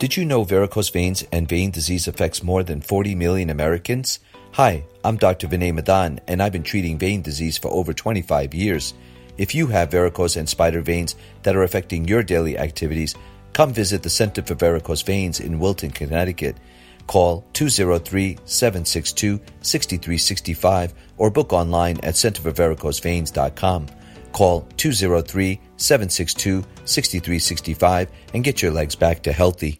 Did you know varicose veins and vein disease affects more than 40 million Americans? Hi, I'm Dr. Vinay Madan, and I've been treating vein disease for over 25 years. If you have varicose and spider veins that are affecting your daily activities, come visit the Center for Varicose Veins in Wilton, Connecticut. Call 203-762-6365 or book online at centerforvaricoseveins.com. Call 203-762-6365 and get your legs back to healthy.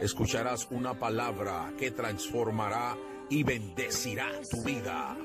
Escucharás una palabra que transformará y bendecirá tu vida.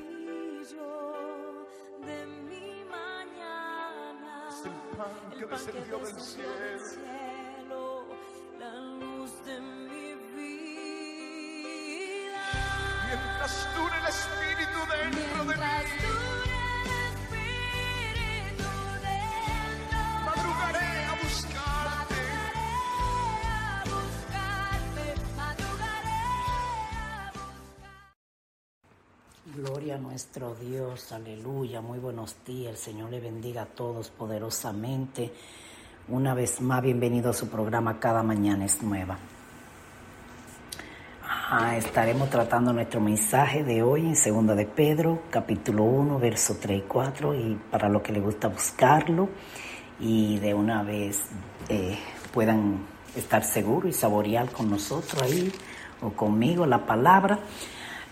Nuestro Dios, aleluya, muy buenos días, el Señor le bendiga a todos poderosamente. Una vez más, bienvenido a su programa Cada Mañana es Nueva. Estaremos tratando nuestro mensaje de hoy en Segunda de Pedro, capítulo 1, verso 3 y 4, y para los que les gusta buscarlo y de una vez eh, puedan estar seguros y saborear con nosotros ahí o conmigo la palabra.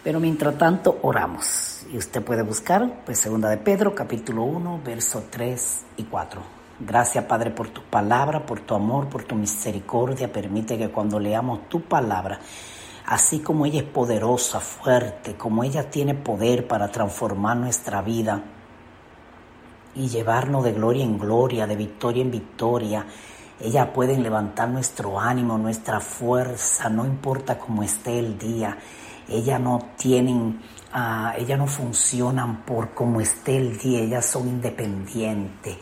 Pero mientras tanto, oramos. Y usted puede buscar, pues, segunda de Pedro, capítulo 1, verso 3 y 4. Gracias, Padre, por tu palabra, por tu amor, por tu misericordia. Permite que cuando leamos tu palabra, así como ella es poderosa, fuerte, como ella tiene poder para transformar nuestra vida y llevarnos de gloria en gloria, de victoria en victoria, ella puede levantar nuestro ánimo, nuestra fuerza, no importa cómo esté el día ellas no tienen, uh, ellas no funcionan por cómo esté el día, ellas son independientes.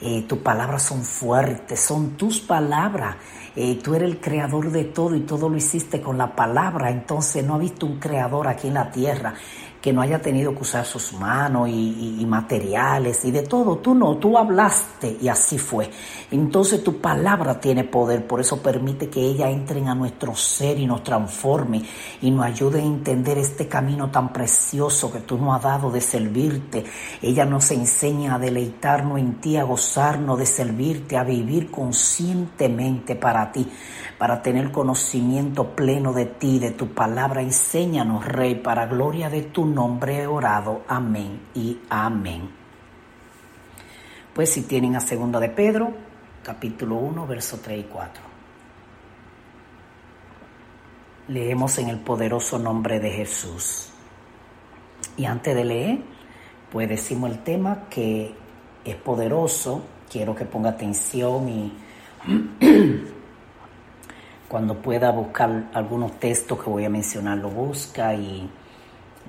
Eh, tus palabras son fuertes, son tus palabras. Eh, tú eres el creador de todo y todo lo hiciste con la palabra. Entonces no ha visto un creador aquí en la tierra que no haya tenido que usar sus manos y, materiales y de todo. Tú no, tú hablaste y así fue. Entonces tu palabra tiene poder, por eso permite que ella entren a nuestro ser y nos transforme y nos ayude a entender este camino tan precioso que tú nos has dado de servirte. Ella nos enseña a deleitarnos en ti, a gozarnos de servirte, a vivir conscientemente para ti para tener conocimiento pleno de ti, de tu palabra. Enséñanos, Rey, para gloria de tu nombre orado. Amén y amén. Pues si tienen a segunda de Pedro, capítulo 1, verso 3 y 4. Leemos en el poderoso nombre de Jesús. Y antes de leer, pues decimos el tema que es poderoso. Quiero que ponga atención y cuando pueda buscar algunos textos que voy a mencionar, lo busca y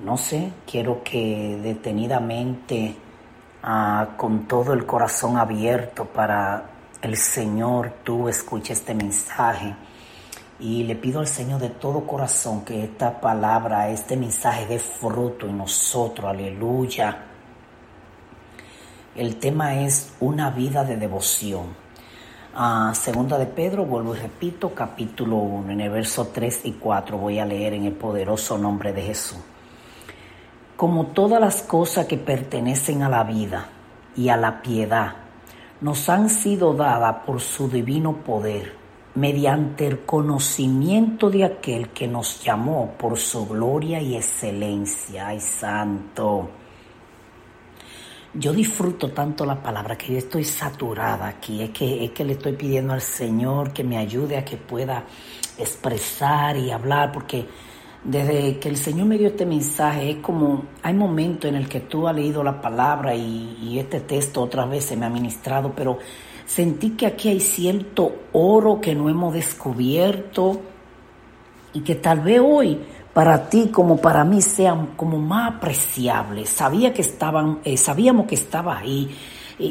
no sé, quiero que detenidamente, ah, con todo el corazón abierto para el Señor, tú escuches este mensaje. Y le pido al Señor de todo corazón que esta palabra, este mensaje dé fruto en nosotros, aleluya. El tema es una vida de devoción. Ah, segunda de Pedro, vuelvo y repito, capítulo 1, en el verso 3 y 4 voy a leer en el poderoso nombre de Jesús. Como todas las cosas que pertenecen a la vida y a la piedad, nos han sido dadas por su divino poder, mediante el conocimiento de aquel que nos llamó por su gloria y excelencia. ¡Ay, santo! Yo disfruto tanto la palabra que yo estoy saturada aquí. Es que, es que le estoy pidiendo al Señor que me ayude a que pueda expresar y hablar, porque desde que el Señor me dio este mensaje, es como, hay momentos en el que tú has leído la palabra y, este texto otras veces me ha ministrado, pero sentí que aquí hay cierto oro que no hemos descubierto y que tal vez hoy para ti como para mí sean como más apreciables. Sabía que estaban, eh, sabíamos que estaba ahí.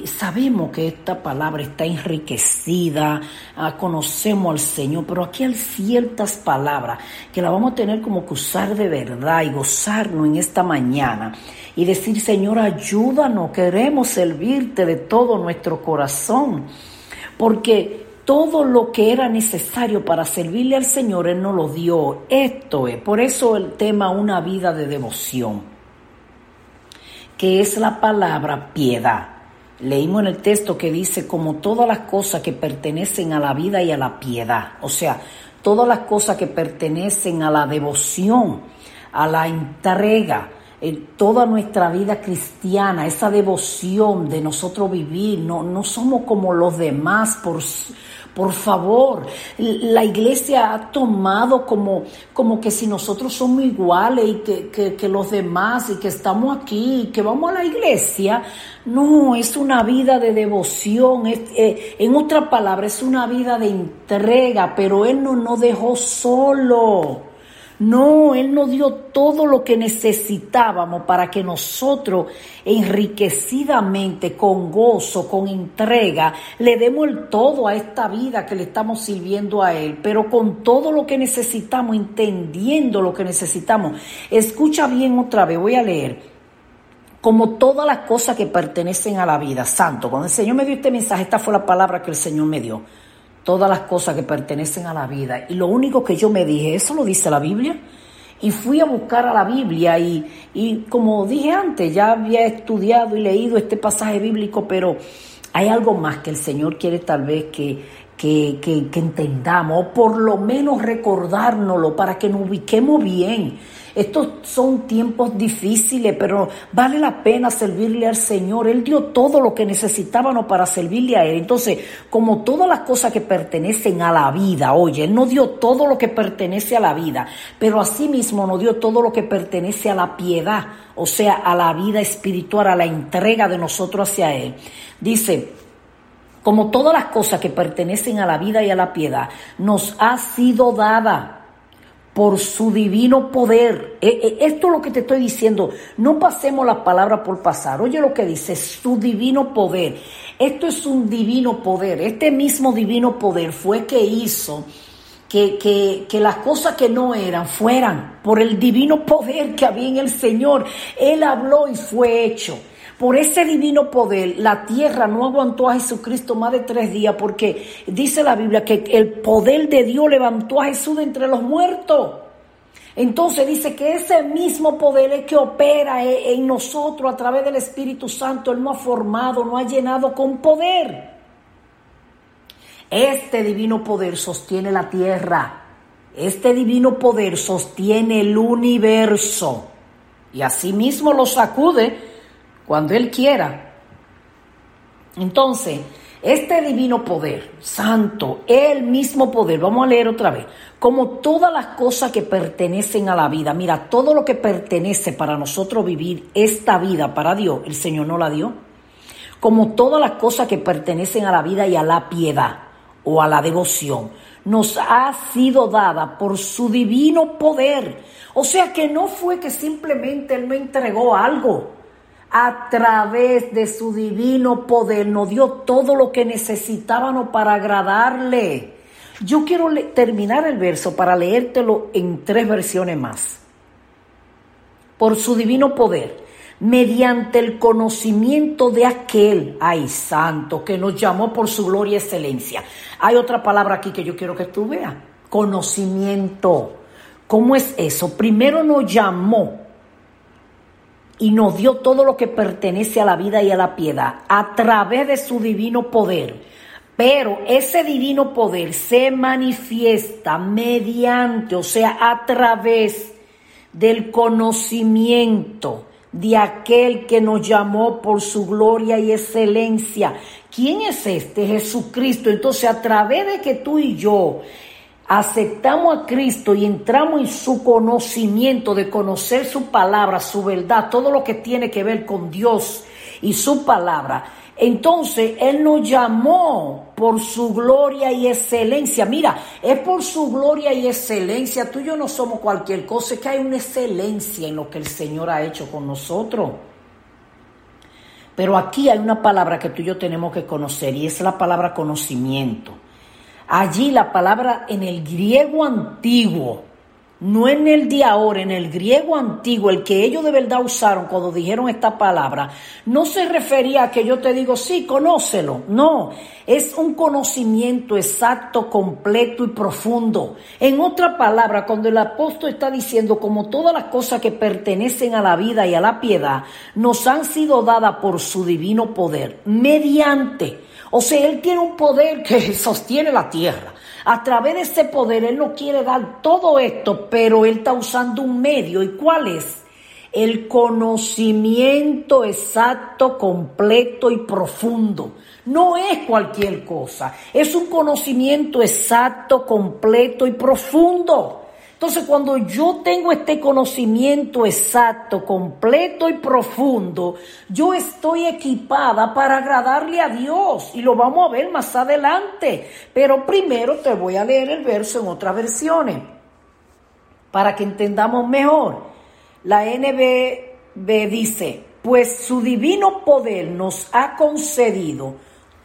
Sabemos que esta palabra está enriquecida, ah, conocemos al Señor, pero aquí hay ciertas palabras que la vamos a tener como que usar de verdad y gozarnos en esta mañana y decir, Señor, ayúdanos, queremos servirte de todo nuestro corazón, porque todo lo que era necesario para servirle al Señor, Él nos lo dio. Esto es, por eso el tema una vida de devoción, que es la palabra piedad. Leímos en el texto que dice como todas las cosas que pertenecen a la vida y a la piedad, o sea, todas las cosas que pertenecen a la devoción, a la entrega, en toda nuestra vida cristiana, esa devoción de nosotros vivir, no, no somos como los demás por por favor, la iglesia ha tomado como, como que si nosotros somos iguales y que, que, los demás y que estamos aquí y que vamos a la iglesia. No, es una vida de devoción, eh, en otra palabra, es una vida de entrega, pero Él no nos dejó solo. No, Él nos dio todo lo que necesitábamos para que nosotros enriquecidamente, con gozo, con entrega, le demos el todo a esta vida que le estamos sirviendo a Él, pero con todo lo que necesitamos, entendiendo lo que necesitamos. Escucha bien otra vez, voy a leer como todas las cosas que pertenecen a la vida. Santo, cuando el Señor me dio este mensaje, esta fue la palabra que el Señor me dio todas las cosas que pertenecen a la vida. Y lo único que yo me dije, eso lo dice la Biblia. Y fui a buscar a la Biblia y, y como dije antes, ya había estudiado y leído este pasaje bíblico, pero hay algo más que el Señor quiere tal vez que, que, que, que entendamos, o por lo menos recordárnoslo para que nos ubiquemos bien estos son tiempos difíciles, pero vale la pena servirle al Señor. Él dio todo lo que necesitábamos para servirle a Él. Entonces, como todas las cosas que pertenecen a la vida, oye, Él no dio todo lo que pertenece a la vida, pero asimismo nos dio todo lo que pertenece a la piedad, o sea, a la vida espiritual, a la entrega de nosotros hacia Él. Dice, como todas las cosas que pertenecen a la vida y a la piedad, nos ha sido dada por su divino poder. Eh, eh, esto es lo que te estoy diciendo. No pasemos la palabra por pasar. Oye lo que dice, su divino poder. Esto es un divino poder. Este mismo divino poder fue que hizo que, que, que, las cosas que no eran fueran por el divino poder que había en el Señor. Él habló y fue hecho. Por ese divino poder, la tierra no aguantó a Jesucristo más de tres días porque dice la Biblia que el poder de Dios levantó a Jesús de entre los muertos. Entonces dice que ese mismo poder es que opera en nosotros a través del Espíritu Santo. Él nos ha formado, nos ha llenado con poder. Este divino poder sostiene la tierra. Este divino poder sostiene el universo. Y asimismo lo sacude cuando Él quiera. Entonces, este divino poder, santo, el mismo poder, vamos a leer otra vez, como todas las cosas que pertenecen a la vida, mira, todo lo que pertenece para nosotros vivir esta vida para Dios, el Señor no la dio, como todas las cosas que pertenecen a la vida y a la piedad o a la devoción, nos ha sido dada por su divino poder. O sea que no fue que simplemente Él me entregó algo. A través de su divino poder nos dio todo lo que necesitábamos para agradarle. Yo quiero terminar el verso para leértelo en tres versiones más. Por su divino poder mediante el conocimiento de aquel, ay santo, que nos llamó por su gloria y excelencia. Hay otra palabra aquí que yo quiero que tú veas, conocimiento. ¿Cómo es eso? Primero nos llamó y nos dio todo lo que pertenece a la vida y a la piedad a través de su divino poder. Pero ese divino poder se manifiesta mediante, o sea, a través del conocimiento de aquel que nos llamó por su gloria y excelencia. ¿Quién es este? Jesucristo. Entonces, a través de que tú y yo aceptamos a Cristo y entramos en su conocimiento de conocer su palabra, su verdad, todo lo que tiene que ver con Dios y su palabra, entonces Él nos llamó por su gloria y excelencia. Mira, es por su gloria y excelencia. Tú y yo no somos cualquier cosa, es que hay una excelencia en lo que el Señor ha hecho con nosotros. Pero aquí hay una palabra que tú y yo tenemos que conocer y es la palabra conocimiento. Allí la palabra en el griego antiguo no en el de ahora, en el griego antiguo, el que ellos de verdad usaron cuando dijeron esta palabra, no se refería a que yo te digo, sí, conócelo. No, es un conocimiento exacto, completo y profundo. En otra palabra, cuando el apóstol está diciendo, como todas las cosas que pertenecen a la vida y a la piedad, nos han sido dadas por su divino poder, mediante. O sea, Él tiene un poder que sostiene la tierra. A través de ese poder, Él no quiere dar todo esto, pero Él está usando un medio. ¿Y cuál es? El conocimiento exacto, completo y profundo. No es cualquier cosa, es un conocimiento exacto, completo y profundo. Entonces, cuando yo tengo este conocimiento exacto, completo y profundo, yo estoy equipada para agradarle a Dios y lo vamos a ver más adelante. Pero primero te voy a leer el verso en otras versiones para que entendamos mejor. La NBB dice, pues su divino poder nos ha concedido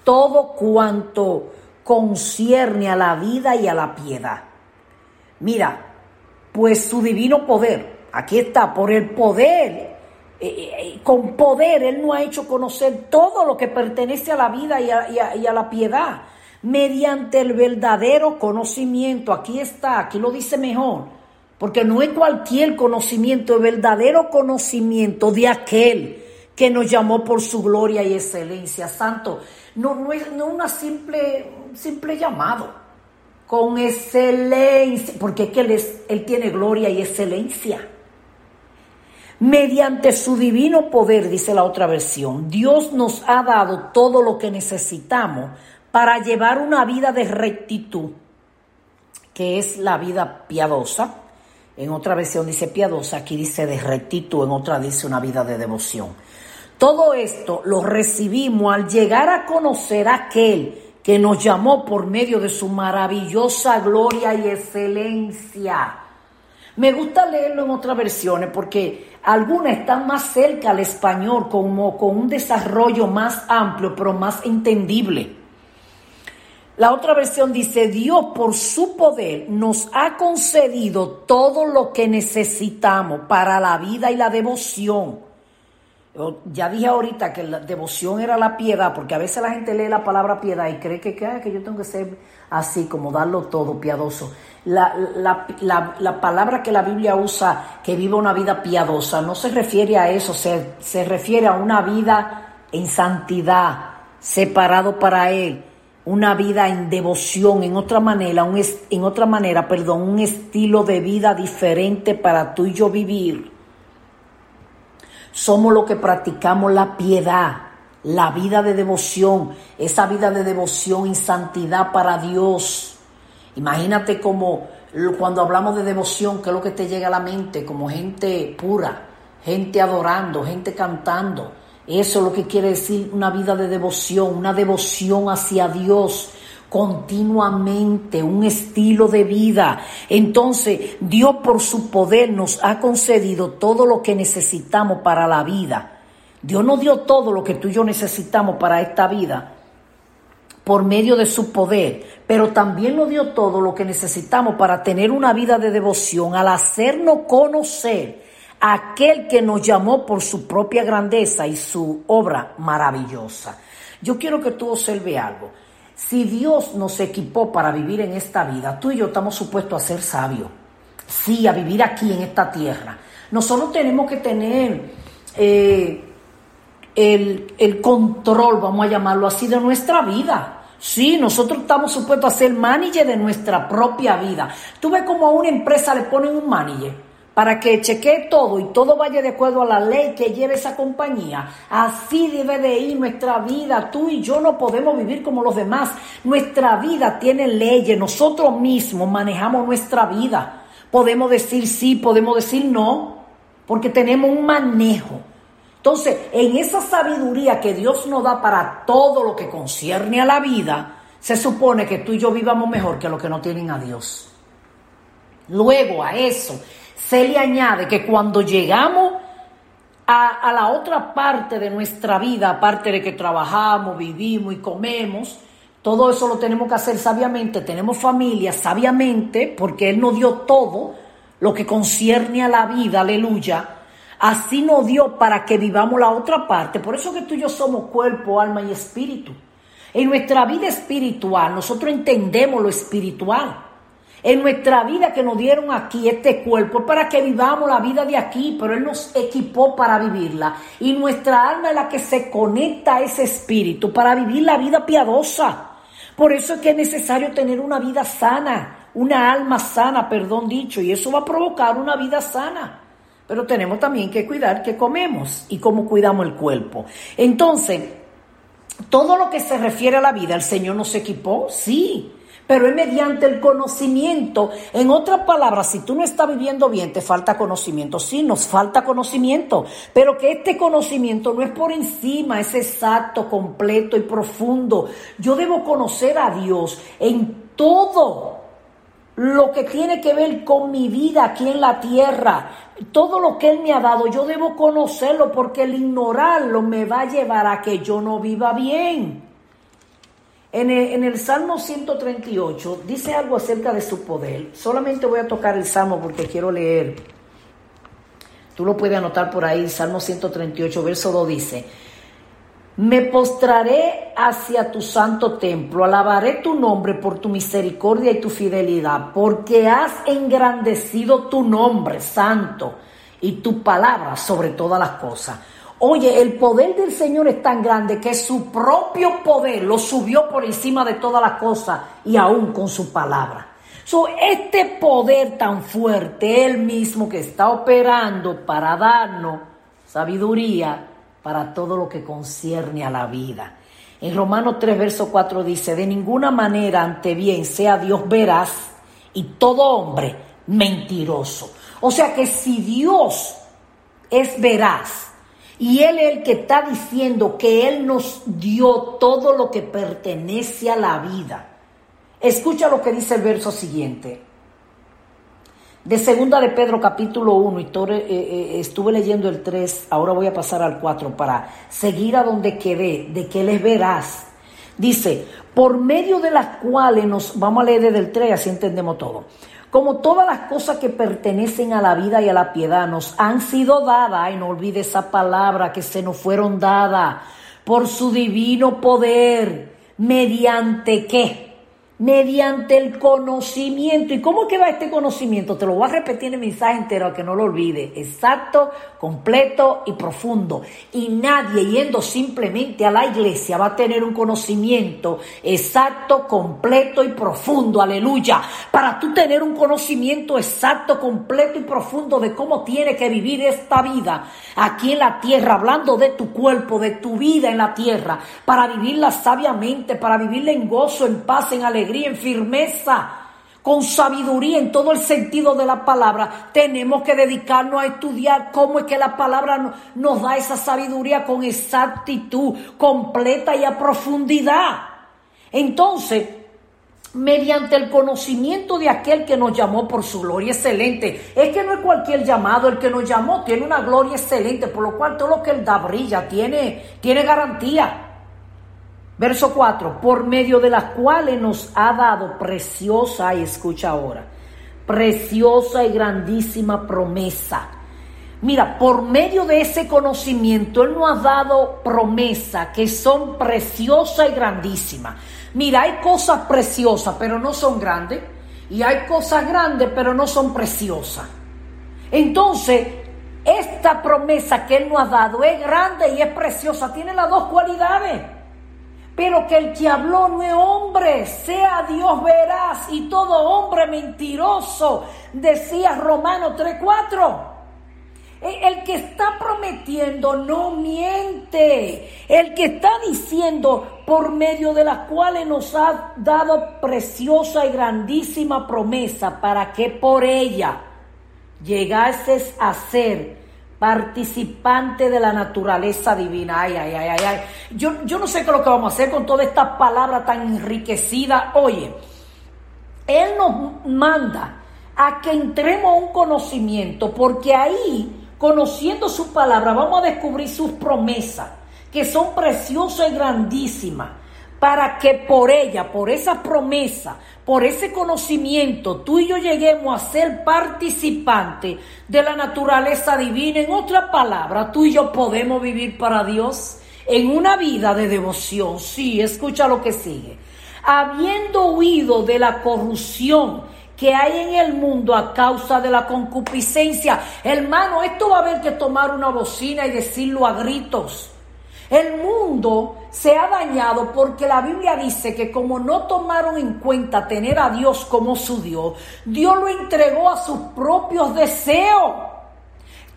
todo cuanto concierne a la vida y a la piedad. Mira, pues su divino poder, aquí está, por el poder, eh, eh, con poder Él nos ha hecho conocer todo lo que pertenece a la vida y a, la piedad, mediante el verdadero conocimiento, aquí está, aquí lo dice mejor, porque no es cualquier conocimiento, el verdadero conocimiento de aquel que nos llamó por su gloria y excelencia. Santo, no, no es no una simple, simple llamado con excelencia, porque es que él, tiene gloria y excelencia. Mediante su divino poder, dice la otra versión, Dios nos ha dado todo lo que necesitamos para llevar una vida de rectitud, que es la vida piadosa. En otra versión dice piadosa, aquí dice de rectitud, en otra dice una vida de devoción. Todo esto lo recibimos al llegar a conocer a aquel que nos llamó por medio de su maravillosa gloria y excelencia. Me gusta leerlo en otras versiones porque algunas están más cerca al español, como con un desarrollo más amplio, pero más entendible. La otra versión dice, Dios por su poder nos ha concedido todo lo que necesitamos para la vida y la devoción ya dije ahorita que la devoción era la piedad, porque a veces la gente lee la palabra piedad y cree que, que, yo tengo que ser así, como darlo todo, piadoso. La, la, palabra que la Biblia usa, que viva una vida piadosa, no se refiere a eso, se, se refiere a una vida en santidad, separado para Él, una vida en devoción, en otra manera, un, en otra manera, perdón, un estilo de vida diferente para tú y yo vivir somos los que practicamos la piedad, la vida de devoción, esa vida de devoción y santidad para Dios. Imagínate como cuando hablamos de devoción, ¿qué es lo que te llega a la mente? Como gente pura, gente adorando, gente cantando. Eso es lo que quiere decir una vida de devoción, una devoción hacia Dios continuamente, un estilo de vida. Entonces, Dios por su poder nos ha concedido todo lo que necesitamos para la vida. Dios nos dio todo lo que tú y yo necesitamos para esta vida por medio de su poder, pero también nos dio todo lo que necesitamos para tener una vida de devoción al hacernos conocer a aquel que nos llamó por su propia grandeza y su obra maravillosa. Yo quiero que tú observe algo. Si Dios nos equipó para vivir en esta vida, tú y yo estamos supuestos a ser sabios. Sí, a vivir aquí en esta tierra. Nosotros tenemos que tener eh, el, el control, vamos a llamarlo así, de nuestra vida. Sí, nosotros estamos supuestos a ser manager de nuestra propia vida. Tú ves como a una empresa le ponen un manager para que chequee todo y todo vaya de acuerdo a la ley que lleve esa compañía. Así debe de ir nuestra vida. Tú y yo no podemos vivir como los demás. Nuestra vida tiene leyes. Nosotros mismos manejamos nuestra vida. Podemos decir sí, podemos decir no, porque tenemos un manejo. Entonces, en esa sabiduría que Dios nos da para todo lo que concierne a la vida, se supone que tú y yo vivamos mejor que los que no tienen a Dios. Luego a eso se le añade que cuando llegamos a, la otra parte de nuestra vida, aparte de que trabajamos, vivimos y comemos, todo eso lo tenemos que hacer sabiamente, tenemos familia sabiamente, porque Él nos dio todo lo que concierne a la vida, aleluya. Así nos dio para que vivamos la otra parte. Por eso que tú y yo somos cuerpo, alma y espíritu. En nuestra vida espiritual, nosotros entendemos lo espiritual en nuestra vida que nos dieron aquí, este cuerpo, para que vivamos la vida de aquí, pero Él nos equipó para vivirla. Y nuestra alma es la que se conecta a ese espíritu para vivir la vida piadosa. Por eso es que es necesario tener una vida sana, una alma sana, perdón dicho, y eso va a provocar una vida sana. Pero tenemos también que cuidar qué comemos y cómo cuidamos el cuerpo. Entonces, todo lo que se refiere a la vida, el Señor nos equipó, sí pero es mediante el conocimiento. En otras palabras, si tú no estás viviendo bien, te falta conocimiento. Sí, nos falta conocimiento, pero que este conocimiento no es por encima, es exacto, completo y profundo. Yo debo conocer a Dios en todo lo que tiene que ver con mi vida aquí en la tierra. Todo lo que Él me ha dado, yo debo conocerlo porque el ignorarlo me va a llevar a que yo no viva bien. En el, Salmo 138 dice algo acerca de su poder. Solamente voy a tocar el Salmo porque quiero leer. Tú lo puedes anotar por ahí, Salmo 138, verso 2 dice, me postraré hacia tu santo templo, alabaré tu nombre por tu misericordia y tu fidelidad, porque has engrandecido tu nombre santo y tu palabra sobre todas las cosas. Oye, el poder del Señor es tan grande que su propio poder lo subió por encima de todas las cosas y aún con su palabra. So, este poder tan fuerte, Él mismo que está operando para darnos sabiduría para todo lo que concierne a la vida. En Romanos 3, verso 4 dice, de ninguna manera ante bien sea Dios veraz y todo hombre mentiroso. O sea que si Dios es veraz, y Él es el que está diciendo que Él nos dio todo lo que pertenece a la vida. Escucha lo que dice el verso siguiente. De segunda de Pedro capítulo 1, y eh, eh, estuve leyendo el 3, ahora voy a pasar al 4 para seguir a donde quedé, de que les verás. Dice, por medio de las cuales nos, vamos a leer desde el 3, así entendemos todo como todas las cosas que pertenecen a la vida y a la piedad nos han sido dadas, y no olvide esa palabra que se nos fueron dadas por su divino poder, mediante qué? Mediante el conocimiento. ¿Y cómo que va este conocimiento? Te lo voy a repetir en el mensaje entero, que no lo olvide. Exacto, completo y profundo. Y nadie yendo simplemente a la iglesia va a tener un conocimiento exacto, completo y profundo. Aleluya. Para tú tener un conocimiento exacto, completo y profundo de cómo tiene que vivir esta vida aquí en la tierra, hablando de tu cuerpo, de tu vida en la tierra, para vivirla sabiamente, para vivirla en gozo, en paz, en alegría en firmeza, con sabiduría en todo el sentido de la palabra, tenemos que dedicarnos a estudiar cómo es que la palabra nos da esa sabiduría con exactitud completa y a profundidad. Entonces, mediante el conocimiento de aquel que nos llamó por su gloria excelente. Es que no es cualquier llamado, el que nos llamó tiene una gloria excelente, por lo cual todo lo que él da brilla, tiene, tiene garantía. Verso 4, por medio de las cuales nos ha dado preciosa, y escucha ahora, preciosa y grandísima promesa. Mira, por medio de ese conocimiento, Él nos ha dado promesa que son preciosas y grandísimas. Mira, hay cosas preciosas, pero no son grandes. Y hay cosas grandes, pero no son preciosas. Entonces, esta promesa que Él nos ha dado es grande y es preciosa. Tiene las dos cualidades. Pero que el que habló no es hombre, sea Dios veraz y todo hombre mentiroso, decía Romano 3:4. El que está prometiendo no miente. El que está diciendo por medio de las cuales nos ha dado preciosa y grandísima promesa para que por ella llegases a ser participante de la naturaleza divina. Ay, ay, ay, ay, Yo, yo no sé qué es lo que vamos a hacer con toda esta palabra tan enriquecida. Oye, Él nos manda a que entremos a un conocimiento, porque ahí conociendo su palabra, vamos a descubrir sus promesas, que son preciosas y grandísimas, para que por ella, por esa promesa, por ese conocimiento, tú y yo lleguemos a ser participantes de la naturaleza divina. En otra palabra, tú y yo podemos vivir para Dios en una vida de devoción. Sí, escucha lo que sigue. Habiendo huido de la corrupción, que hay en el mundo a causa de la concupiscencia. Hermano, esto va a haber que tomar una bocina y decirlo a gritos. El mundo se ha dañado porque la Biblia dice que como no tomaron en cuenta tener a Dios como su Dios, Dios lo entregó a sus propios deseos.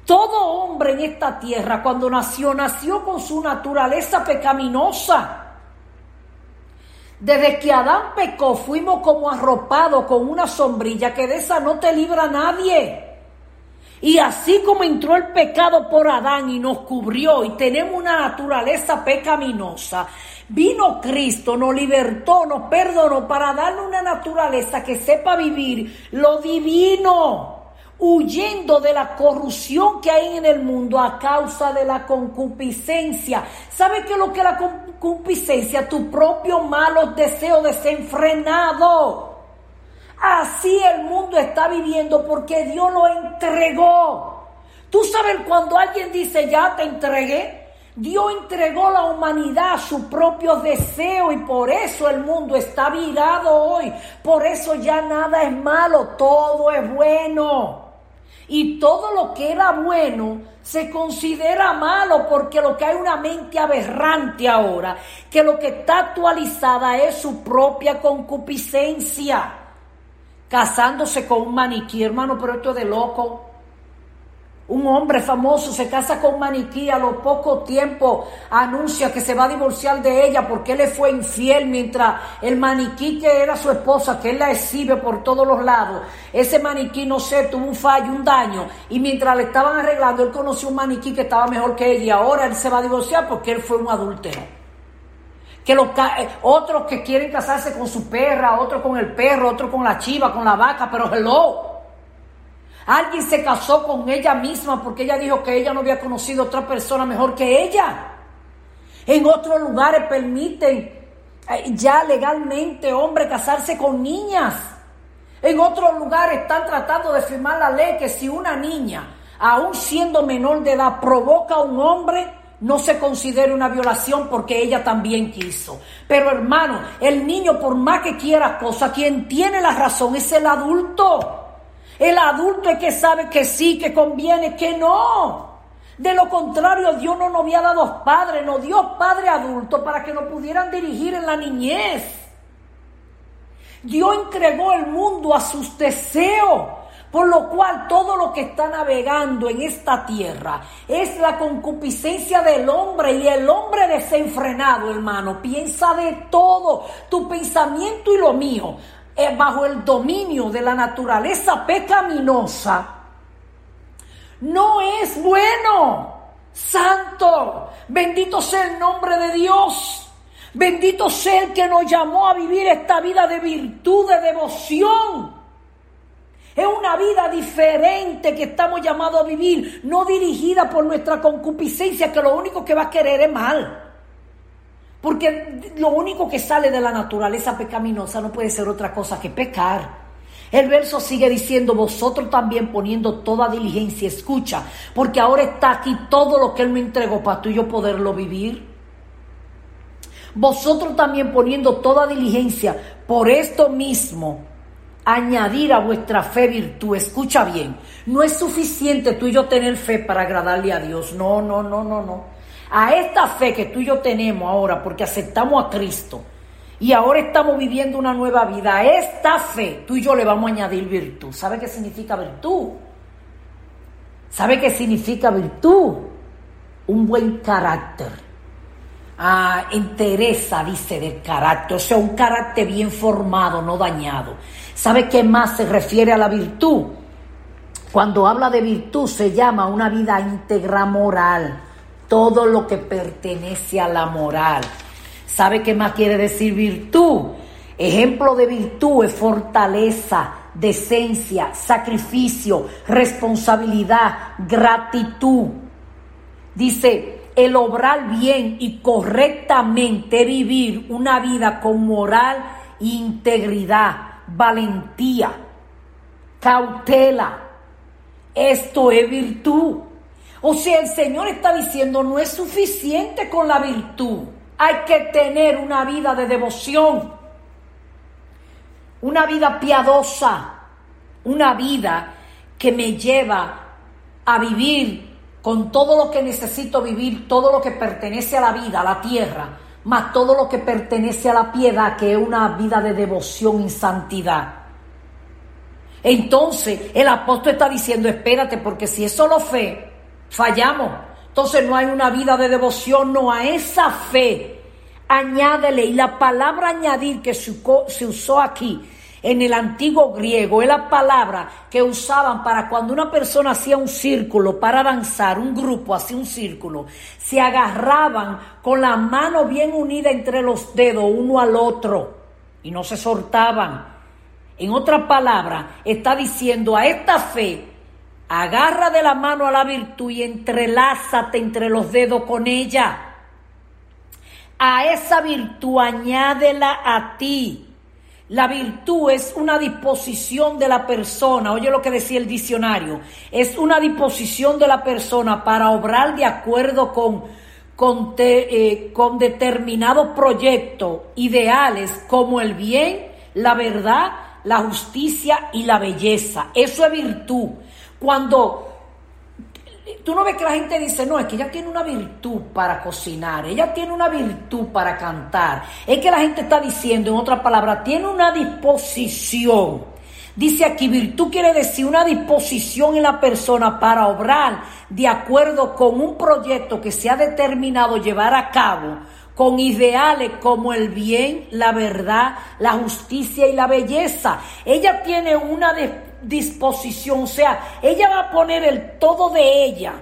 Todo hombre en esta tierra cuando nació, nació con su naturaleza pecaminosa. Desde que Adán pecó, fuimos como arropados con una sombrilla que de esa no te libra nadie. Y así como entró el pecado por Adán y nos cubrió y tenemos una naturaleza pecaminosa, vino Cristo, nos libertó, nos perdonó para darle una naturaleza que sepa vivir lo divino huyendo de la corrupción que hay en el mundo a causa de la concupiscencia. ¿Sabe qué es lo que es la concupiscencia? Tu propio malo deseo desenfrenado. Así el mundo está viviendo porque Dios lo entregó. Tú sabes cuando alguien dice ya te entregué, Dios entregó la humanidad a su propio deseo y por eso el mundo está virado hoy. Por eso ya nada es malo, todo es bueno. Y todo lo que era bueno se considera malo porque lo que hay una mente aberrante ahora, que lo que está actualizada es su propia concupiscencia. Casándose con un maniquí, hermano, pero esto es de loco. Un hombre famoso se casa con maniquí, a lo poco tiempo anuncia que se va a divorciar de ella porque él le fue infiel mientras el maniquí que era su esposa, que él la exhibe por todos los lados, ese maniquí, no sé, tuvo un fallo, un daño, y mientras le estaban arreglando, él conoció un maniquí que estaba mejor que ella y ahora él se va a divorciar porque él fue un adúltero. Que los, eh, otros que quieren casarse con su perra, otros con el perro, otros con la chiva, con la vaca, pero hello. Alguien se casó con ella misma porque ella dijo que ella no había conocido otra persona mejor que ella. En otros lugares permiten eh, ya legalmente hombre casarse con niñas. En otros lugares están tratando de firmar la ley que si una niña, aún siendo menor de edad, provoca a un hombre, no se considere una violación porque ella también quiso. Pero hermano, el niño por más que quiera cosas, quien tiene la razón es el adulto. El adulto es que sabe que sí, que conviene, que no. De lo contrario, Dios no nos había dado padres, nos dio padre adulto para que nos pudieran dirigir en la niñez. Dios entregó el mundo a sus deseos, por lo cual todo lo que está navegando en esta tierra es la concupiscencia del hombre y el hombre desenfrenado, hermano, piensa de todo, tu pensamiento y lo mío bajo el dominio de la naturaleza pecaminosa, no es bueno. Santo, bendito sea el nombre de Dios. Bendito sea el que nos llamó a vivir esta vida de virtud, de devoción. Es una vida diferente que estamos llamados a vivir, no dirigida por nuestra concupiscencia, que lo único que va a querer es mal. Porque lo único que sale de la naturaleza pecaminosa no puede ser otra cosa que pecar. El verso sigue diciendo, vosotros también poniendo toda diligencia, escucha, porque ahora está aquí todo lo que Él me entregó para tú y yo poderlo vivir. Vosotros también poniendo toda diligencia, por esto mismo, añadir a vuestra fe virtud. Escucha bien, no es suficiente tú y yo tener fe para agradarle a Dios. No, no, no, no, no. A esta fe que tú y yo tenemos ahora, porque aceptamos a Cristo y ahora estamos viviendo una nueva vida, a esta fe tú y yo le vamos a añadir virtud. ¿Sabe qué significa virtud? ¿Sabe qué significa virtud? Un buen carácter ah, entereza, dice, del carácter, o sea, un carácter bien formado, no dañado. ¿Sabe qué más se refiere a la virtud? Cuando habla de virtud se llama una vida íntegra moral, todo lo que pertenece a la moral. ¿Sabe qué más quiere decir virtud? Ejemplo de virtud es fortaleza, decencia, sacrificio, responsabilidad, gratitud. Dice, el obrar bien y correctamente vivir una vida con moral, integridad, valentía, cautela. Esto es virtud. O sea, el Señor está diciendo, no es suficiente con la virtud. Hay que tener una vida de devoción, una vida piadosa, una vida que me lleva a vivir con todo lo que necesito vivir, todo lo que pertenece a la vida, a la tierra, más todo lo que pertenece a la piedad, que es una vida de devoción y santidad. Entonces el apóstol está diciendo, espérate, porque si es solo fe, fallamos. Entonces no hay una vida de devoción, no a esa fe. Añádele, y la palabra añadir que se usó aquí en el antiguo griego es la palabra que usaban para cuando una persona hacía un círculo para danzar, un grupo hacía un círculo, se agarraban con la mano bien unida entre los dedos uno al otro y no se soltaban. En otra palabra, está diciendo a esta fe, agarra de la mano a la virtud y entrelázate entre los dedos con ella. A esa virtud añádela a ti la virtud es una disposición de la persona, oye lo que decía el diccionario, es una disposición de la persona para obrar de acuerdo con, con, eh, con determinados proyectos ideales como el bien, la verdad, la justicia y la belleza. Eso es virtud. Cuando Tú no ves que la gente dice, no, es que ella tiene una virtud para cocinar, ella tiene una virtud para cantar. Es que la gente está diciendo, en otras palabras, tiene una disposición. Dice aquí, virtud quiere decir una disposición en la persona para obrar de acuerdo con un proyecto que se ha determinado llevar a cabo con ideales como el bien, la verdad, la justicia y la belleza. Ella tiene una disposición, o sea, ella va a poner el todo de ella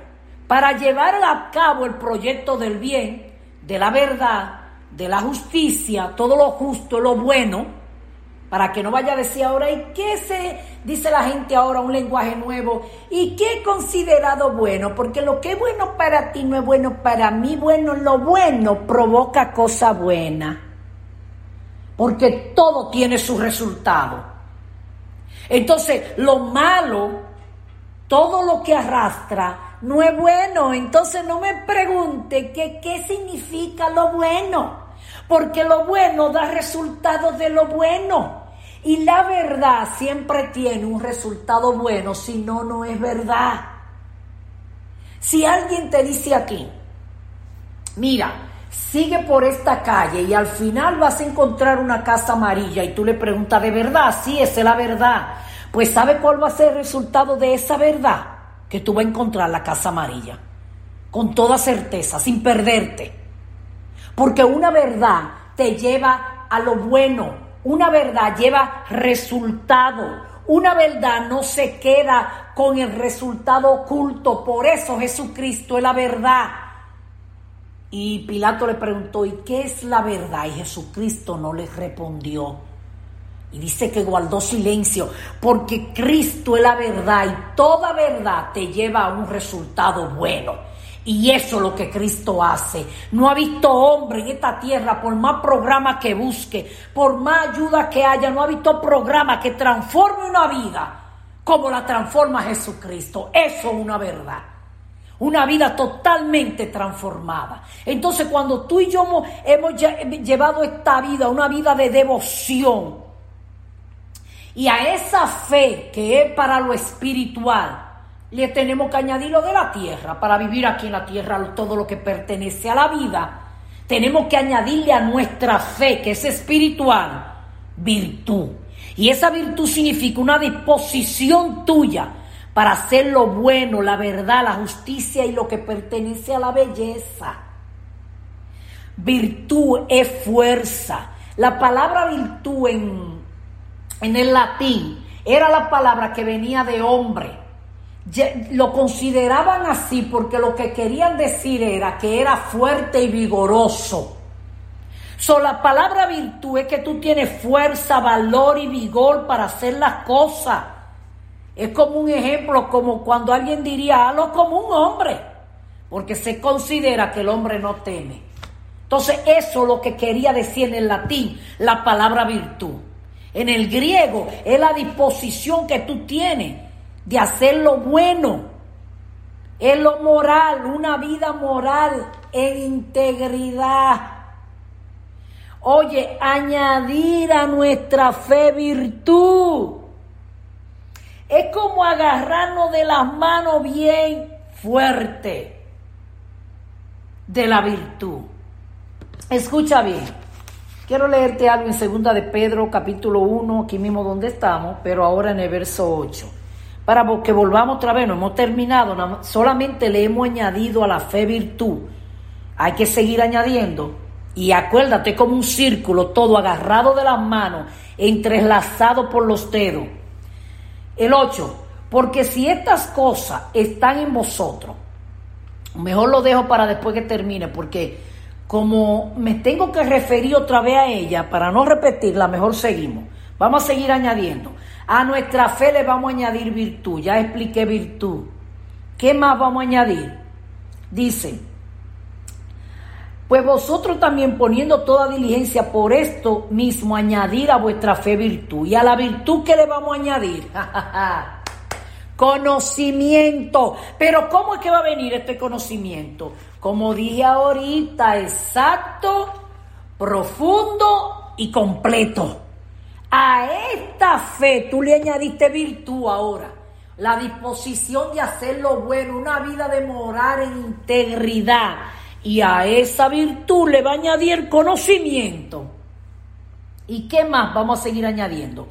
para llevar a cabo el proyecto del bien, de la verdad, de la justicia, todo lo justo, lo bueno, para que no vaya a decir ahora, ¿y qué se dice la gente ahora un lenguaje nuevo? ¿Y qué he considerado bueno? Porque lo que es bueno para ti no es bueno para mí, bueno, lo bueno provoca cosa buena. Porque todo tiene su resultado. Entonces, lo malo, todo lo que arrastra, no es bueno. Entonces, no me pregunte qué significa lo bueno. Porque lo bueno da resultados de lo bueno. Y la verdad siempre tiene un resultado bueno, si no, no es verdad. Si alguien te dice aquí, mira, sigue por esta calle y al final vas a encontrar una casa amarilla y tú le preguntas, ¿de verdad? Sí, esa es la verdad. Pues ¿sabe cuál va a ser el resultado de esa verdad? Que tú vas a encontrar la casa amarilla. Con toda certeza, sin perderte. Porque una verdad te lleva a lo bueno. Una verdad lleva resultado. Una verdad no se queda con el resultado oculto. Por eso Jesucristo es la verdad. Y Pilato le preguntó, ¿y qué es la verdad? Y Jesucristo no le respondió. Y dice que guardó silencio, porque Cristo es la verdad y toda verdad te lleva a un resultado bueno. Y eso es lo que Cristo hace. No ha visto hombre en esta tierra, por más programa que busque, por más ayuda que haya, no ha visto programa que transforme una vida como la transforma Jesucristo. Eso es una verdad. Una vida totalmente transformada. Entonces cuando tú y yo hemos llevado esta vida, una vida de devoción, y a esa fe que es para lo espiritual, le tenemos que añadir lo de la tierra, para vivir aquí en la tierra todo lo que pertenece a la vida. Tenemos que añadirle a nuestra fe, que es espiritual, virtud. Y esa virtud significa una disposición tuya para hacer lo bueno, la verdad, la justicia y lo que pertenece a la belleza. Virtud es fuerza. La palabra virtud en en el latín era la palabra que venía de hombre. Lo consideraban así porque lo que querían decir era que era fuerte y vigoroso. So, la palabra virtud es que tú tienes fuerza, valor y vigor para hacer las cosas. Es como un ejemplo, como cuando alguien diría, hazlo como un hombre, porque se considera que el hombre no teme. Entonces, eso es lo que quería decir en el latín la palabra virtud. En el griego es la disposición que tú tienes de hacer lo bueno. Es lo moral, una vida moral en integridad. Oye, añadir a nuestra fe virtud. Es como agarrarnos de las manos bien fuerte de la virtud. Escucha bien. Quiero leerte algo en segunda de Pedro, capítulo 1, aquí mismo donde estamos, pero ahora en el verso 8. Para que volvamos otra vez, no hemos terminado, solamente le hemos añadido a la fe virtud. Hay que seguir añadiendo. Y acuérdate como un círculo, todo agarrado de las manos, entrelazado por los dedos. El 8. Porque si estas cosas están en vosotros, mejor lo dejo para después que termine, porque como me tengo que referir otra vez a ella, para no repetirla, mejor seguimos. Vamos a seguir añadiendo. A nuestra fe le vamos a añadir virtud. Ya expliqué virtud. ¿Qué más vamos a añadir? Dice, pues vosotros también poniendo toda diligencia por esto mismo, añadir a vuestra fe virtud. ¿Y a la virtud qué le vamos a añadir? conocimiento. Pero ¿cómo es que va a venir este conocimiento? como dije ahorita, exacto, profundo y completo. A esta fe tú le añadiste virtud ahora, la disposición de hacer lo bueno, una vida de morar en integridad. Y a esa virtud le va a añadir conocimiento. ¿Y qué más vamos a seguir añadiendo?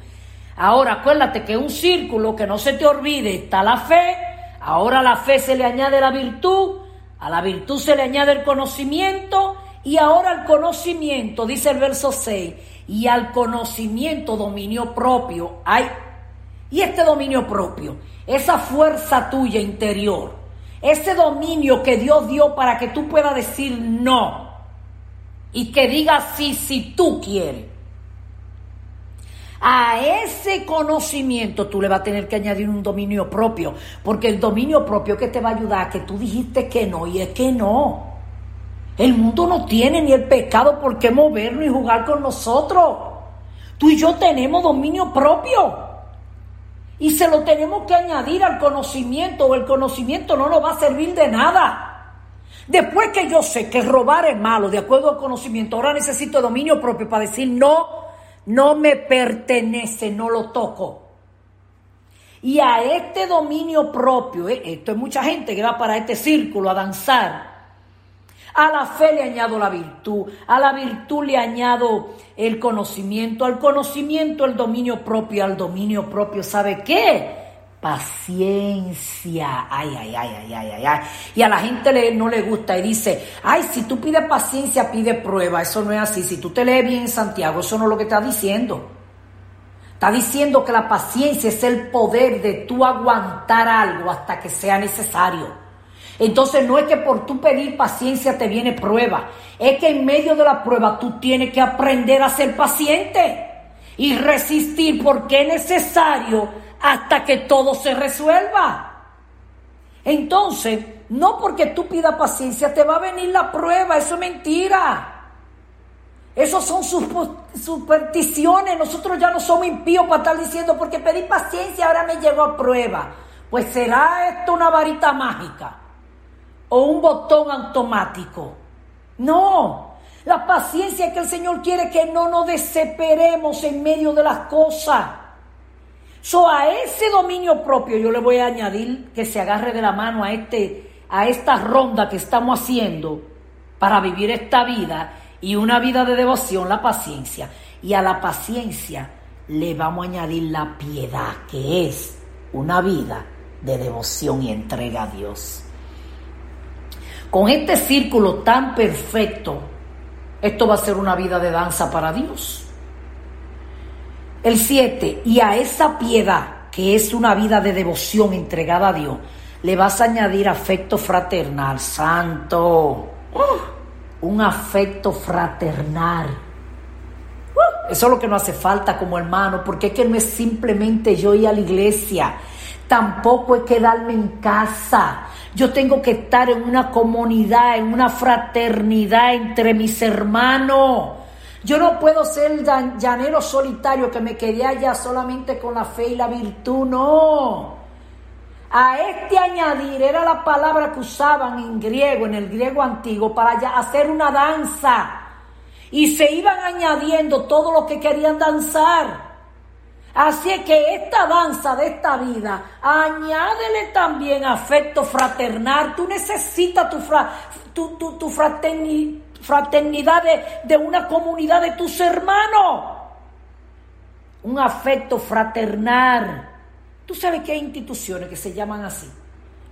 Ahora acuérdate que un círculo que no se te olvide está la fe, ahora a la fe se le añade la virtud, a la virtud se le añade el conocimiento y ahora al conocimiento, dice el verso 6, y al conocimiento dominio propio. Hay, y este dominio propio, esa fuerza tuya interior, ese dominio que Dios dio para que tú puedas decir no y que digas sí si tú quieres. A ese conocimiento tú le vas a tener que añadir un dominio propio, porque el dominio propio que te va a ayudar que tú dijiste que no y es que no. El mundo no tiene ni el pecado por qué movernos y jugar con nosotros. Tú y yo tenemos dominio propio. Y se lo tenemos que añadir al conocimiento o el conocimiento no nos va a servir de nada. Después que yo sé que robar es malo, de acuerdo al conocimiento, ahora necesito dominio propio para decir no no me pertenece, no lo toco. Y a este dominio propio, eh, esto es mucha gente que va para este círculo a danzar. A la fe le añado la virtud, a la virtud le añado el conocimiento, al conocimiento el dominio propio, al dominio propio, ¿sabe qué? paciencia. Ay, ay, ay, ay, ay, ay, ay. Y a la gente le, no le gusta y dice, ay, si tú pides paciencia, pide prueba. Eso no es así. Si tú te lees bien en Santiago, eso no es lo que está diciendo. Está diciendo que la paciencia es el poder de tú aguantar algo hasta que sea necesario. Entonces no es que por tu pedir paciencia te viene prueba, es que en medio de la prueba tú tienes que aprender a ser paciente y resistir porque es necesario hasta que todo se resuelva. Entonces, no porque tú pidas paciencia te va a venir la prueba, eso es mentira. Eso son supersticiones. Nosotros ya no somos impíos para estar diciendo porque pedí paciencia ahora me llegó a prueba. Pues será esto una varita mágica o un botón automático. No, la paciencia que el Señor quiere que no nos desesperemos en medio de las cosas. So, a ese dominio propio yo le voy a añadir que se agarre de la mano a, este, a esta ronda que estamos haciendo para vivir esta vida y una vida de devoción, la paciencia. Y a la paciencia le vamos a añadir la piedad, que es una vida de devoción y entrega a Dios. Con este círculo tan perfecto, esto va a ser una vida de danza para Dios. El 7, y a esa piedad, que es una vida de devoción entregada a Dios, le vas a añadir afecto fraternal, santo. un afecto fraternal. eso es lo que no hace falta como hermano, porque es que no es simplemente yo ir a la iglesia, tampoco es quedarme en casa. Yo tengo que estar en una comunidad, en una fraternidad entre mis hermanos. Yo no puedo ser llanero solitario que me quedé allá solamente con la fe y la virtud, no. A este añadir era la palabra que usaban en griego, en el griego antiguo, para hacer una danza. Y se iban añadiendo todo lo que querían danzar. Así es que esta danza de esta vida, añádele también afecto fraternal. Tú necesitas tu, tu, tu, tu fraternidad fraternidad de, una comunidad de tus hermanos. Un afecto fraternal. Tú sabes que hay instituciones que se llaman así.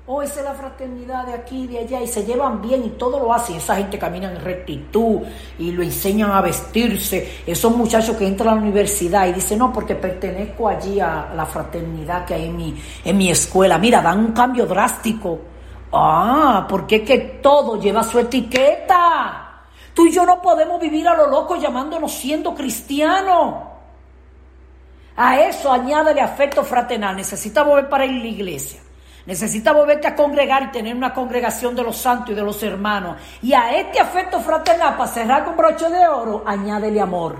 Oh, esa es la fraternidad de aquí y de allá y se llevan bien y todo lo hacen. Esa gente camina en rectitud y lo enseñan a vestirse. Esos muchachos que entran a la universidad y dicen, no, porque pertenezco allí a la fraternidad que hay en mi, en mi escuela. Mira, dan un cambio drástico. Ah, porque es que todo lleva su etiqueta. Tú y yo no podemos vivir a lo loco llamándonos siendo cristianos. A eso añádele afecto fraternal. Necesita volver para ir a la iglesia. Necesita volverte a congregar y tener una congregación de los santos y de los hermanos. Y a este afecto fraternal, para cerrar con broche de oro, añádele amor.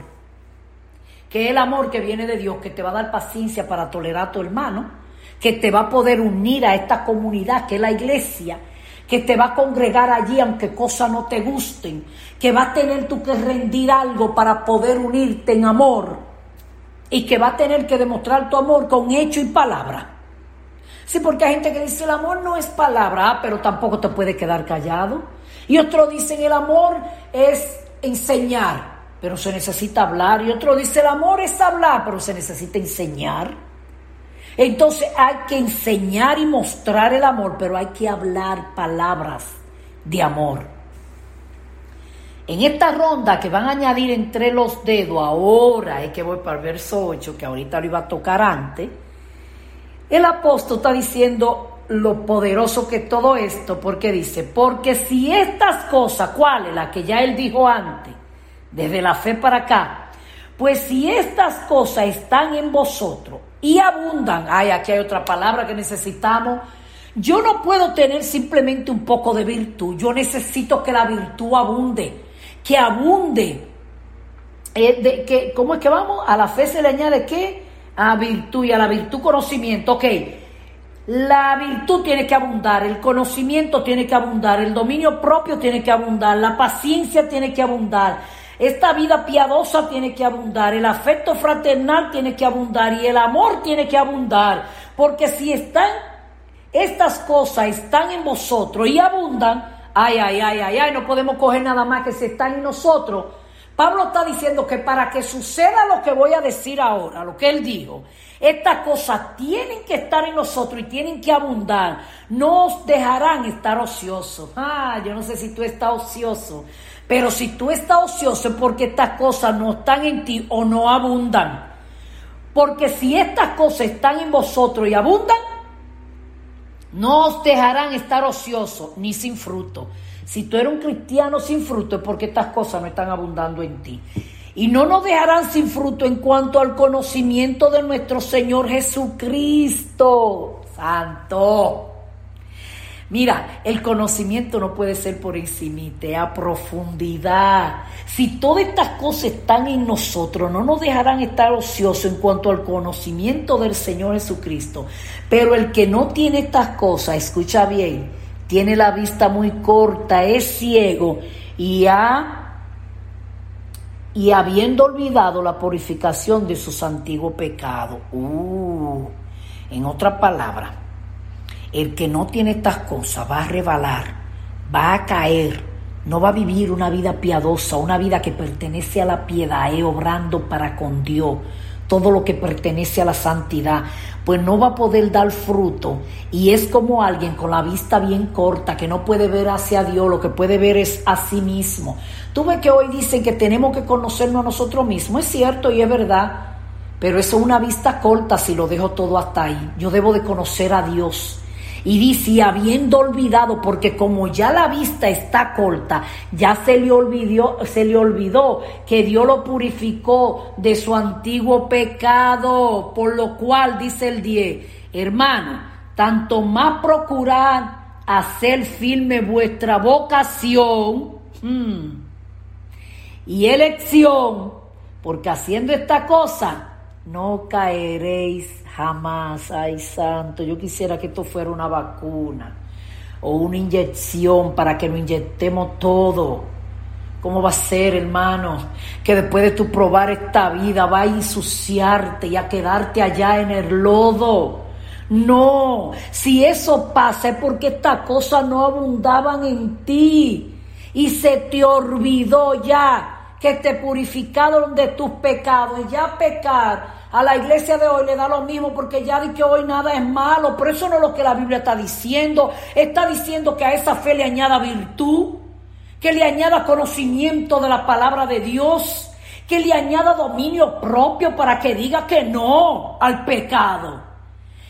Que es el amor que viene de Dios, que te va a dar paciencia para tolerar a tu hermano, que te va a poder unir a esta comunidad que es la iglesia que te va a congregar allí aunque cosas no te gusten, que va a tener tú que rendir algo para poder unirte en amor y que va a tener que demostrar tu amor con hecho y palabra. Sí, porque hay gente que dice el amor no es palabra, ah, pero tampoco te puede quedar callado. Y otros dicen el amor es enseñar, pero se necesita hablar. Y otro dice el amor es hablar, pero se necesita enseñar. Entonces hay que enseñar y mostrar el amor, pero hay que hablar palabras de amor. En esta ronda que van a añadir entre los dedos, ahora es que voy para el verso 8, que ahorita lo iba a tocar antes, el apóstol está diciendo lo poderoso que todo esto, porque dice, porque si estas cosas, ¿cuáles? Las que ya él dijo antes, desde la fe para acá, pues si estas cosas están en vosotros y abundan. Ay, aquí hay otra palabra que necesitamos. Yo no puedo tener simplemente un poco de virtud. Yo necesito que la virtud abunde, que abunde. Eh, de, que, ¿Cómo es que vamos? A la fe se le añade qué? A virtud y a la virtud conocimiento. Ok, la virtud tiene que abundar, el conocimiento tiene que abundar, el dominio propio tiene que abundar, la paciencia tiene que abundar, esta vida piadosa tiene que abundar, el afecto fraternal tiene que abundar y el amor tiene que abundar. Porque si están, estas cosas están en vosotros y abundan, ay, ay, ay, ay, ay, no podemos coger nada más que si están en nosotros. Pablo está diciendo que para que suceda lo que voy a decir ahora, lo que él dijo, estas cosas tienen que estar en nosotros y tienen que abundar. No os dejarán estar ociosos. Ah, yo no sé si tú estás ocioso. Pero si tú estás ocioso es porque estas cosas no están en ti o no abundan. Porque si estas cosas están en vosotros y abundan, No os dejarán estar ociosos ni sin fruto. Si tú eres un cristiano sin fruto es porque estas cosas no están abundando en ti. Y no nos dejarán sin fruto en cuanto al conocimiento de nuestro Señor Jesucristo. Santo. Mira, el conocimiento no puede ser por encimite, a profundidad. Si todas estas cosas están en nosotros, no nos dejarán estar ociosos en cuanto al conocimiento del Señor Jesucristo. Pero el que no tiene estas cosas, escucha bien, tiene la vista muy corta, es ciego y ha y habiendo olvidado la purificación de sus antiguos pecados. Uh, en otra palabra, el que no tiene estas cosas va a rebalar, va a caer, no va a vivir una vida piadosa, una vida que pertenece a la piedad, eh, obrando para con Dios, todo lo que pertenece a la santidad, pues no va a poder dar fruto. Y es como alguien con la vista bien corta, que no puede ver hacia Dios, lo que puede ver es a sí mismo. Tú ves que hoy dicen que tenemos que conocernos a nosotros mismos, es cierto y es verdad, pero eso es una vista corta si lo dejo todo hasta ahí. Yo debo de conocer a Dios. Y dice, habiendo olvidado, porque como ya la vista está corta, ya se le olvidó, se le olvidó que Dios lo purificó de su antiguo pecado, por lo cual dice el 10, hermano, tanto más procurar hacer firme vuestra vocación hmm, y elección, porque haciendo esta cosa no caeréis Jamás, ay santo, yo quisiera que esto fuera una vacuna o una inyección para que lo inyectemos todo. ¿Cómo va a ser, hermano? Que después de tu probar esta vida va a ensuciarte y a quedarte allá en el lodo. No, si eso pasa es porque estas cosas no abundaban en ti y se te olvidó ya que te purificaron de tus pecados. Y ya pecar a la iglesia de hoy le da lo mismo porque ya di que hoy nada es malo, pero eso no es lo que la Biblia está diciendo. Está diciendo que a esa fe le añada virtud, que le añada conocimiento de la palabra de Dios, que le añada dominio propio para que diga que no al pecado.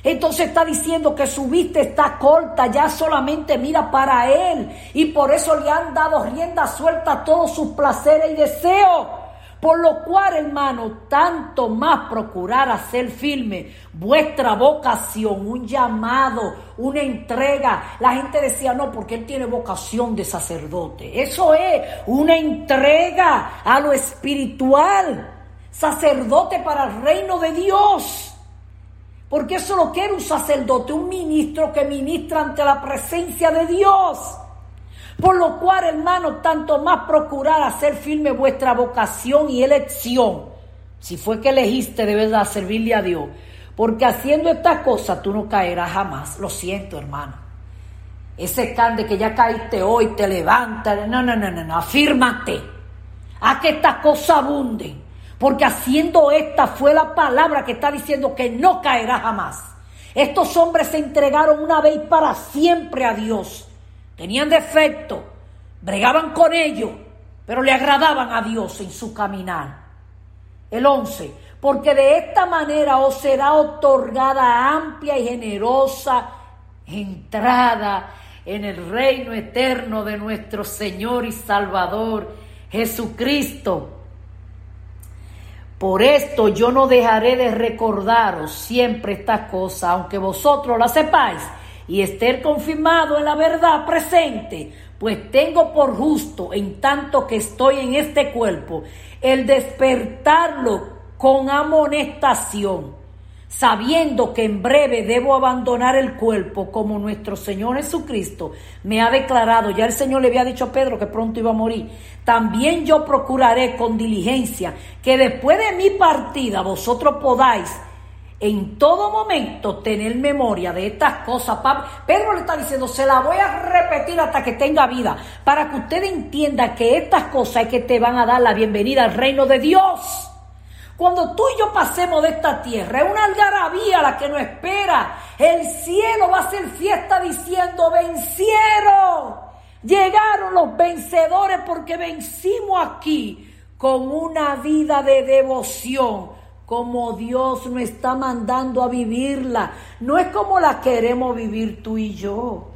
Entonces está diciendo que su vista está corta, ya solamente mira para Él. Y por eso le han dado rienda suelta a todos sus placeres y deseos. Por lo cual, hermano, tanto más procurar hacer firme vuestra vocación, un llamado, una entrega. La gente decía, no, porque él tiene vocación de sacerdote. Eso es una entrega a lo espiritual. Sacerdote para el reino de Dios. Porque eso lo quiere un sacerdote, un ministro que ministra ante la presencia de Dios. Por lo cual, hermano, tanto más procurar hacer firme vuestra vocación y elección. Si fue que elegiste de verdad servirle a Dios. Porque haciendo estas cosas tú no caerás jamás. Lo siento, hermano. Ese can de que ya caíste hoy, te levanta. No, no, no, no, no. Afírmate. A que estas cosas abunden. Porque haciendo esta fue la palabra que está diciendo que no caerá jamás. Estos hombres se entregaron una vez para siempre a Dios tenían defecto, bregaban con ellos, pero le agradaban a Dios en su caminar. El 11, porque de esta manera os será otorgada amplia y generosa entrada en el reino eterno de nuestro Señor y Salvador Jesucristo. Por esto yo no dejaré de recordaros siempre estas cosas, aunque vosotros las sepáis y estar confirmado en la verdad presente, pues tengo por justo, en tanto que estoy en este cuerpo, el despertarlo con amonestación, sabiendo que en breve debo abandonar el cuerpo como nuestro Señor Jesucristo me ha declarado, ya el Señor le había dicho a Pedro que pronto iba a morir, también yo procuraré con diligencia que después de mi partida vosotros podáis en todo momento tener memoria de estas cosas. Pedro le está diciendo, se la voy a repetir hasta que tenga vida, para que usted entienda que estas cosas es que te van a dar la bienvenida al reino de Dios. Cuando tú y yo pasemos de esta tierra, es una algarabía la que nos espera. El cielo va a ser fiesta diciendo, vencieron. Llegaron los vencedores porque vencimos aquí con una vida de devoción como Dios nos está mandando a vivirla. No es como la queremos vivir tú y yo.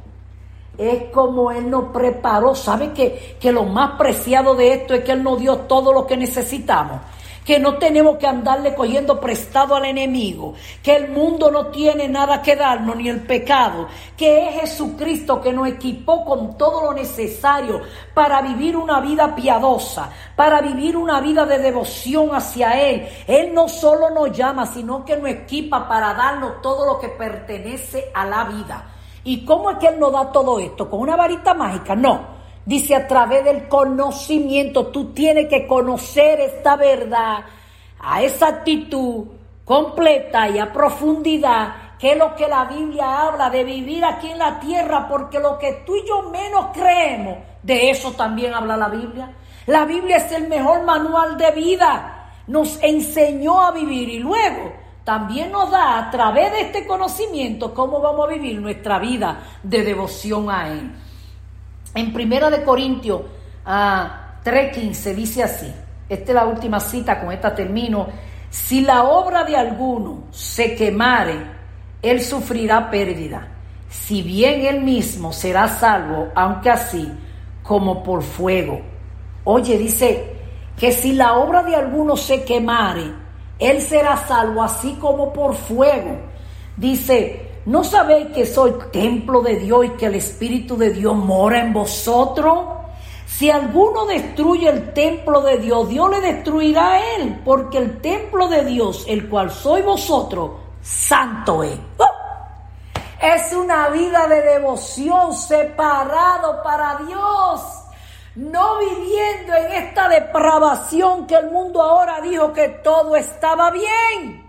Es como Él nos preparó. ¿Sabe que, que lo más preciado de esto es que Él nos dio todo lo que necesitamos? Que no tenemos que andarle cogiendo prestado al enemigo, que el mundo no tiene nada que darnos, ni el pecado, que es Jesucristo que nos equipó con todo lo necesario para vivir una vida piadosa, para vivir una vida de devoción hacia Él. Él no solo nos llama, sino que nos equipa para darnos todo lo que pertenece a la vida. ¿Y cómo es que Él nos da todo esto? ¿Con una varita mágica? No. Dice a través del conocimiento, tú tienes que conocer esta verdad a esa actitud completa y a profundidad, que es lo que la Biblia habla de vivir aquí en la tierra, porque lo que tú y yo menos creemos, de eso también habla la Biblia. La Biblia es el mejor manual de vida, nos enseñó a vivir y luego también nos da a través de este conocimiento cómo vamos a vivir nuestra vida de devoción a Él. En Primera de Corintios 3.15 dice así, esta es la última cita, con esta termino, si la obra de alguno se quemare, él sufrirá pérdida, si bien él mismo será salvo, aunque así como por fuego. Oye, dice que si la obra de alguno se quemare, él será salvo así como por fuego. Dice, ¿No sabéis que soy templo de Dios y que el Espíritu de Dios mora en vosotros? Si alguno destruye el templo de Dios, Dios le destruirá a él, porque el templo de Dios, el cual soy vosotros, santo es. ¡Oh! Es una vida de devoción separado para Dios, no viviendo en esta depravación que el mundo ahora dijo que todo estaba bien.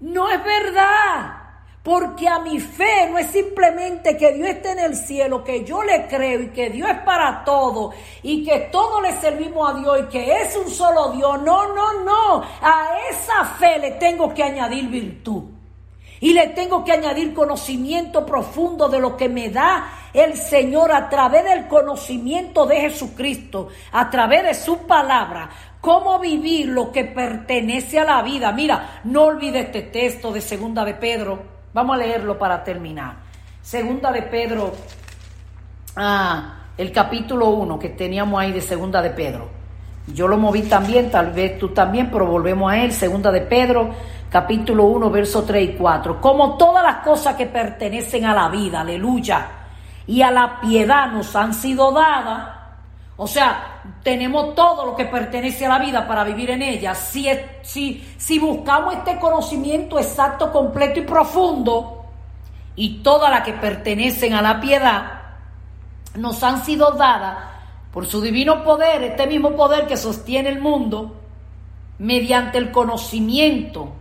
No es verdad. Porque a mi fe no es simplemente que Dios esté en el cielo, que yo le creo y que Dios es para todo y que todos le servimos a Dios y que es un solo Dios. No, no, no. A esa fe le tengo que añadir virtud. Y le tengo que añadir conocimiento profundo de lo que me da el Señor a través del conocimiento de Jesucristo, a través de su palabra, cómo vivir lo que pertenece a la vida. Mira, no olvide este texto de Segunda de Pedro. Vamos a leerlo para terminar. Segunda de Pedro, ah, el capítulo 1 que teníamos ahí de Segunda de Pedro. Yo lo moví también, tal vez tú también, pero volvemos a él. Segunda de Pedro, capítulo 1, verso 3 y 4. Como todas las cosas que pertenecen a la vida, aleluya, y a la piedad nos han sido dadas o sea, tenemos todo lo que pertenece a la vida para vivir en ella. Si, si, si buscamos este conocimiento exacto, completo y profundo, y todas las que pertenecen a la piedad, nos han sido dadas por su divino poder, este mismo poder que sostiene el mundo, mediante el conocimiento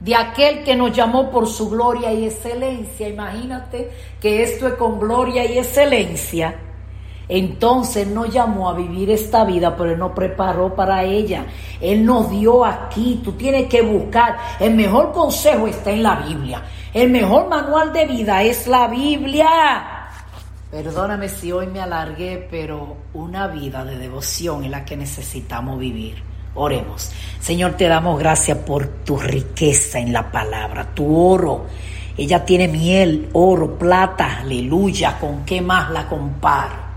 de aquel que nos llamó por su gloria y excelencia. Imagínate que esto es con gloria y excelencia entonces nos llamó a vivir esta vida, pero Él nos preparó para ella. Él nos dio aquí. Tú tienes que buscar. El mejor consejo está en la Biblia. El mejor manual de vida es la Biblia. Perdóname si hoy me alargué, pero una vida de devoción es la que necesitamos vivir. Oremos. Señor, te damos gracias por tu riqueza en la palabra, tu oro. Ella tiene miel, oro, plata, aleluya. ¿Con qué más la comparo?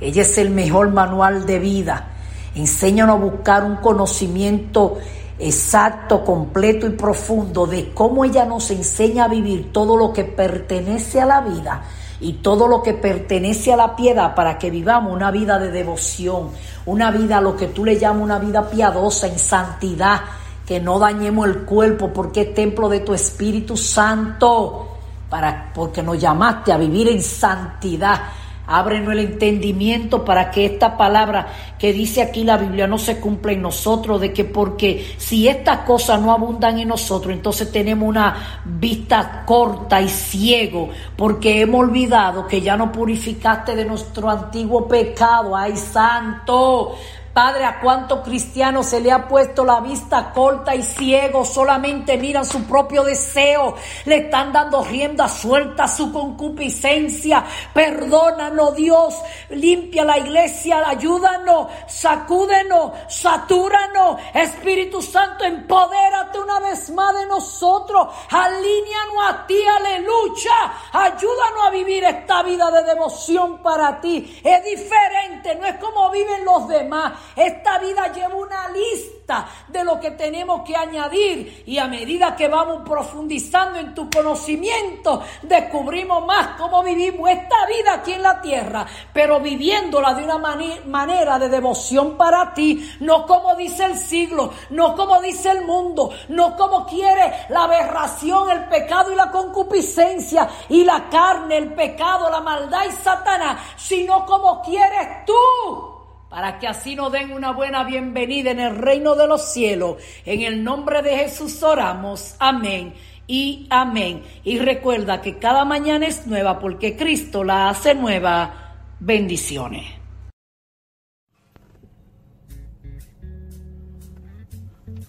Ella es el mejor manual de vida. Enséñanos a buscar un conocimiento exacto, completo y profundo de cómo ella nos enseña a vivir todo lo que pertenece a la vida y todo lo que pertenece a la piedad para que vivamos una vida de devoción, una vida, lo que tú le llamas una vida piadosa, en santidad, que no dañemos el cuerpo porque es templo de tu Espíritu Santo, para, porque nos llamaste a vivir en santidad Ábrenos el entendimiento para que esta palabra que dice aquí la Biblia no se cumpla en nosotros, de que porque si estas cosas no abundan en nosotros, entonces tenemos una vista corta y ciego, porque hemos olvidado que ya no purificaste de nuestro antiguo pecado. ¡Ay, santo! Padre, a cuánto cristiano se le ha puesto la vista corta y ciego, solamente miran su propio deseo, le están dando rienda suelta a su concupiscencia. Perdónanos, Dios, limpia la iglesia, ayúdanos, sacúdenos, satúranos. Espíritu Santo, empodérate una vez más de nosotros, alíñanos a ti, aleluya. Ayúdanos a vivir esta vida de devoción para ti. Es diferente, no es como viven los demás. Esta vida lleva una lista de lo que tenemos que añadir y a medida que vamos profundizando en tu conocimiento, descubrimos más cómo vivimos esta vida aquí en la tierra, pero viviéndola de una manera de devoción para ti, no como dice el siglo, no como dice el mundo, no como quiere la aberración, el pecado y la concupiscencia y la carne, el pecado, la maldad y Satanás, sino como quieres tú para que así nos den una buena bienvenida en el reino de los cielos. En el nombre de Jesús oramos. Amén y amén. Y recuerda que cada mañana es nueva porque Cristo la hace nueva. Bendiciones.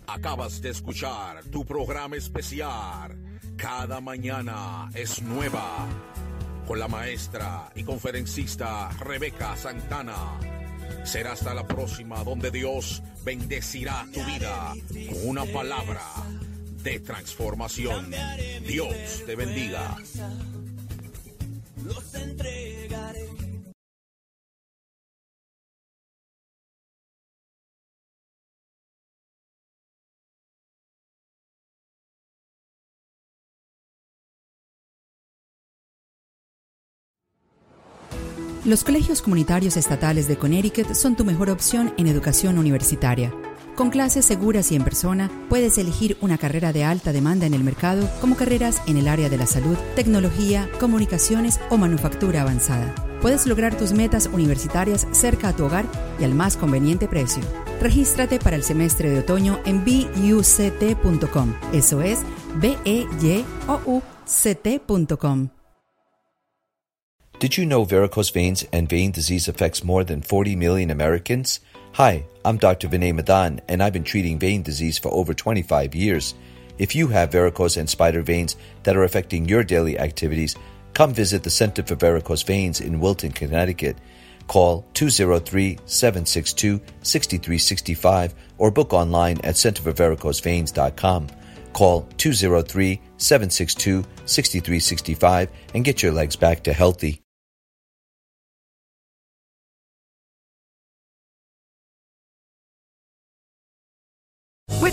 Acabas de escuchar tu programa especial. Cada mañana es nueva. Con la maestra y conferencista Rebeca Santana Será hasta la próxima donde Dios bendecirá tu vida con una palabra de transformación. Dios te bendiga. Los colegios comunitarios estatales de Connecticut son tu mejor opción en educación universitaria. Con clases seguras y en persona, puedes elegir una carrera de alta demanda en el mercado como carreras en el área de la salud, tecnología, comunicaciones o manufactura avanzada. Puedes lograr tus metas universitarias cerca a tu hogar y al más conveniente precio. Regístrate para el semestre de otoño en buct.com. Eso es b e y o u c. Did you know varicose veins and vein disease affects more than 40 million Americans? Hi, I'm Dr. Vinay Madan, and I've been treating vein disease for over 25 years. If you have varicose and spider veins that are affecting your daily activities, come visit the Center for Varicose Veins in Wilton, Connecticut. Call 203-762-6365 or book online at centerforvaricoseveins.com. Call 203-762-6365 and get your legs back to healthy.